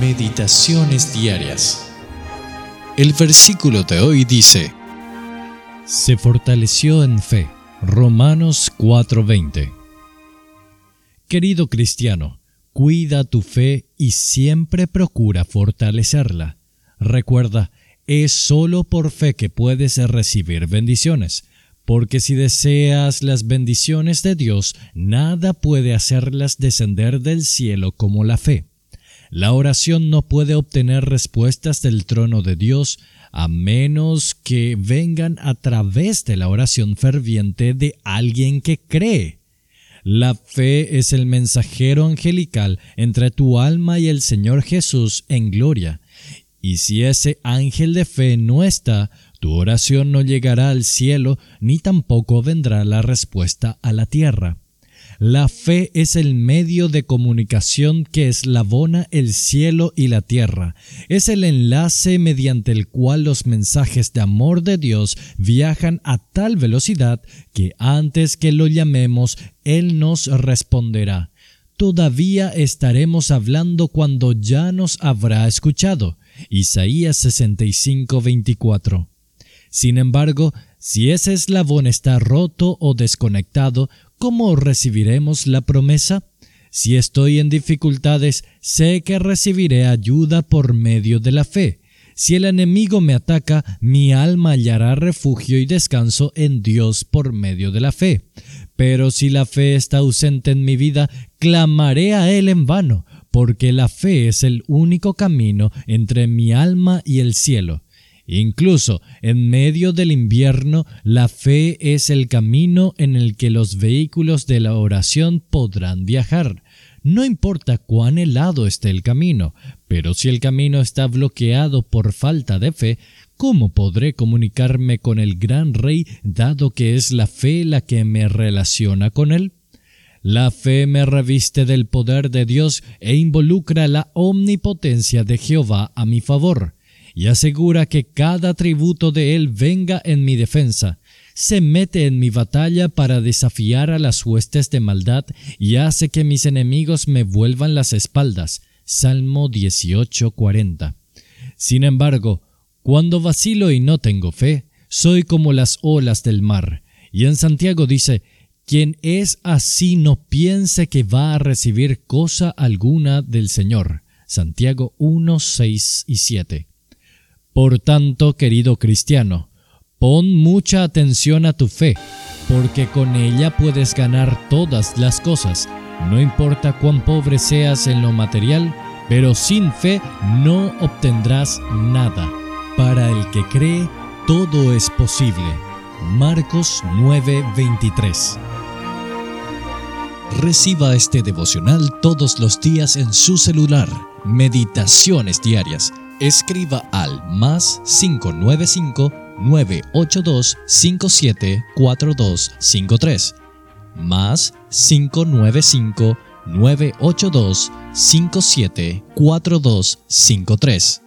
Meditaciones diarias. El versículo de hoy dice, Se fortaleció en fe. Romanos 4:20. Querido cristiano, cuida tu fe y siempre procura fortalecerla. Recuerda, es solo por fe que puedes recibir bendiciones, porque si deseas las bendiciones de Dios, nada puede hacerlas descender del cielo como la fe. La oración no puede obtener respuestas del trono de Dios a menos que vengan a través de la oración ferviente de alguien que cree. La fe es el mensajero angelical entre tu alma y el Señor Jesús en gloria. Y si ese ángel de fe no está, tu oración no llegará al cielo ni tampoco vendrá la respuesta a la tierra. La fe es el medio de comunicación que eslabona el cielo y la tierra. Es el enlace mediante el cual los mensajes de amor de Dios viajan a tal velocidad que antes que lo llamemos, Él nos responderá. Todavía estaremos hablando cuando ya nos habrá escuchado. Isaías 65, 24. Sin embargo, si ese eslabón está roto o desconectado, ¿cómo recibiremos la promesa? Si estoy en dificultades, sé que recibiré ayuda por medio de la fe. Si el enemigo me ataca, mi alma hallará refugio y descanso en Dios por medio de la fe. Pero si la fe está ausente en mi vida, clamaré a Él en vano, porque la fe es el único camino entre mi alma y el cielo. Incluso en medio del invierno, la fe es el camino en el que los vehículos de la oración podrán viajar. No importa cuán helado esté el camino, pero si el camino está bloqueado por falta de fe, ¿cómo podré comunicarme con el gran Rey dado que es la fe la que me relaciona con él? La fe me reviste del poder de Dios e involucra la omnipotencia de Jehová a mi favor y asegura que cada tributo de él venga en mi defensa. Se mete en mi batalla para desafiar a las huestes de maldad y hace que mis enemigos me vuelvan las espaldas. Salmo 18:40. Sin embargo, cuando vacilo y no tengo fe, soy como las olas del mar. Y en Santiago dice, quien es así no piense que va a recibir cosa alguna del Señor. Santiago 1, 6 y 7. Por tanto, querido cristiano, pon mucha atención a tu fe, porque con ella puedes ganar todas las cosas, no importa cuán pobre seas en lo material, pero sin fe no obtendrás nada. Para el que cree, todo es posible. Marcos 9:23 Reciba este devocional todos los días en su celular. Meditaciones diarias escriba al más 595 982 574253 más 595 982 574253